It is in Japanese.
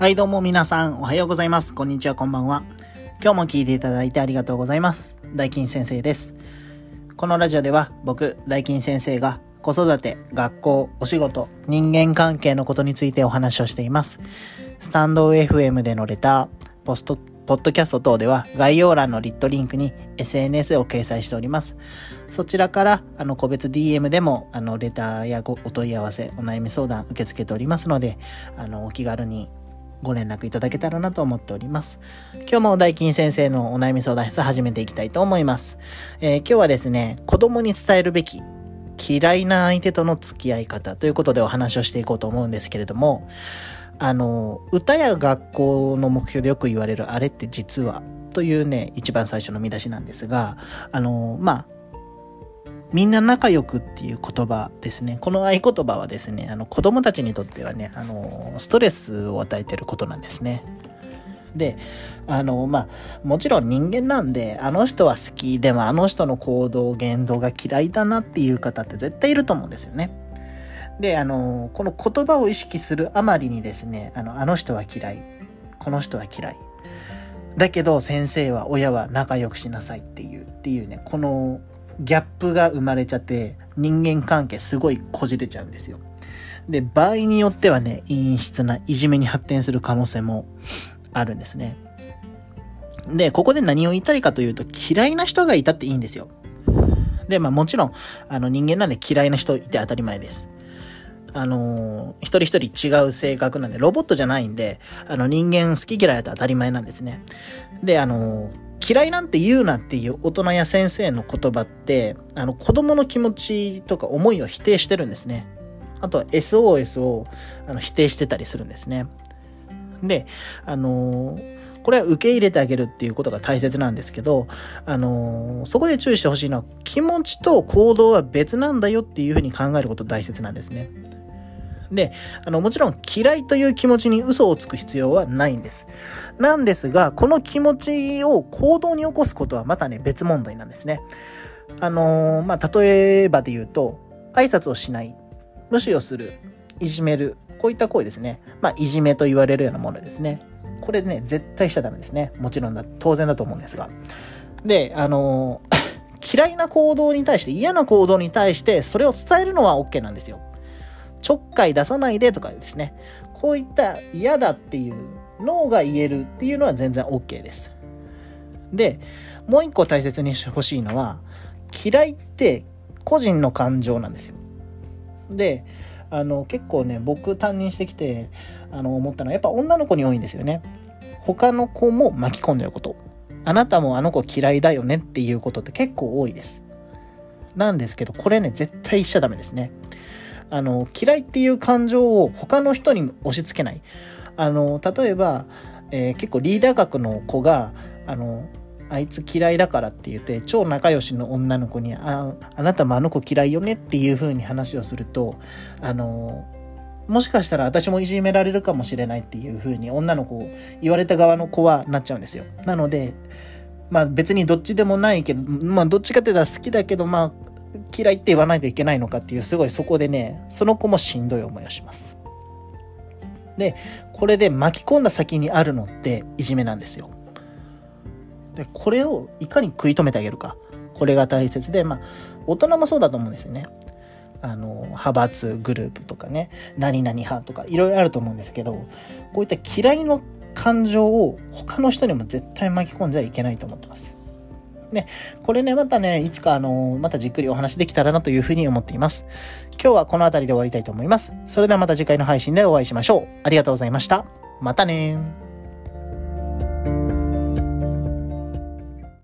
はい、どうも皆さん、おはようございます。こんにちは、こんばんは。今日も聞いていただいてありがとうございます。大金先生です。このラジオでは、僕、大金先生が子育て、学校、お仕事、人間関係のことについてお話をしています。スタンド FM でのレター、ポスト、ポッドキャスト等では概要欄のリットリンクに SNS を掲載しております。そちらから、あの、個別 DM でも、あの、レターやお問い合わせ、お悩み相談受け付けておりますので、あの、お気軽にご連絡いただけたらなと思っております。今日も大金先生のお悩み相談室始めていきたいと思います。えー、今日はですね、子供に伝えるべき嫌いな相手との付き合い方ということでお話をしていこうと思うんですけれども、あの、歌や学校の目標でよく言われるあれって実はというね、一番最初の見出しなんですが、あの、まあ、みんな仲良くっていう言葉ですね。この合言葉はですね、あの子供たちにとってはね、あの、ストレスを与えてることなんですね。で、あの、まあ、もちろん人間なんで、あの人は好き、でもあの人の行動、言動が嫌いだなっていう方って絶対いると思うんですよね。で、あの、この言葉を意識するあまりにですね、あの、あの人は嫌い、この人は嫌い。だけど先生は親は仲良くしなさいっていう、っていうね、このギャップが生まれちゃって、人間関係すごいこじれちゃうんですよ。で、場合によってはね、陰湿ないじめに発展する可能性もあるんですね。で、ここで何を言いたいかというと、嫌いな人がいたっていいんですよ。で、まあもちろん、あの人間なんで嫌いな人いて当たり前です。あのー、一人一人違う性格なんで、ロボットじゃないんで、あの人間好き嫌いだと当たり前なんですね。で、あのー嫌いなんて言うなっていう大人や先生の言葉って、あの子供の気持ちとか思いを否定してるんですね。あとは SOS をあの否定してたりするんですね。で、あのー、これは受け入れてあげるっていうことが大切なんですけど、あのー、そこで注意してほしいのは気持ちと行動は別なんだよっていうふうに考えること大切なんですね。で、あの、もちろん嫌いという気持ちに嘘をつく必要はないんです。なんですが、この気持ちを行動に起こすことはまたね、別問題なんですね。あのー、まあ、例えばで言うと、挨拶をしない、無視をする、いじめる、こういった行為ですね。まあ、いじめと言われるようなものですね。これね、絶対しちゃダメですね。もちろんだ、当然だと思うんですが。で、あのー 嫌いな行動に対して、嫌な行動に対して、それを伝えるのは OK なんですよ。ちょっかい出さないでとかですね。こういった嫌だっていう脳が言えるっていうのは全然 OK です。で、もう一個大切にしてほしいのは、嫌いって個人の感情なんですよ。で、あの、結構ね、僕担任してきて、あの、思ったのは、やっぱ女の子に多いんですよね。他の子も巻き込んでること。あなたもあの子嫌いだよねっていうことって結構多いです。なんですけど、これね、絶対しちゃダメですね。あの、嫌いっていう感情を他の人に押し付けない。あの、例えば、えー、結構リーダー格の子が、あの、あいつ嫌いだからって言って、超仲良しの女の子に、あ、あなたもあの子嫌いよねっていう風に話をすると、あの、もしかしたら私もいじめられるかもしれないっていう風に女の子を、言われた側の子はなっちゃうんですよ。なので、まあ別にどっちでもないけど、まあどっちかって言ったら好きだけど、まあ嫌いって言わないといけないのかっていう、すごいそこでね、その子もしんどい思いをします。で、これで巻き込んだ先にあるのっていじめなんですよ。で、これをいかに食い止めてあげるか。これが大切で、まあ、大人もそうだと思うんですよね。あの、派閥グループとかね、何々派とか、いろいろあると思うんですけど、こういった嫌いの感情を他の人にも絶対巻き込んじゃいけないと思ってます。ね、これね、またね、いつかあの、またじっくりお話できたらなというふうに思っています。今日はこの辺りで終わりたいと思います。それではまた次回の配信でお会いしましょう。ありがとうございました。またね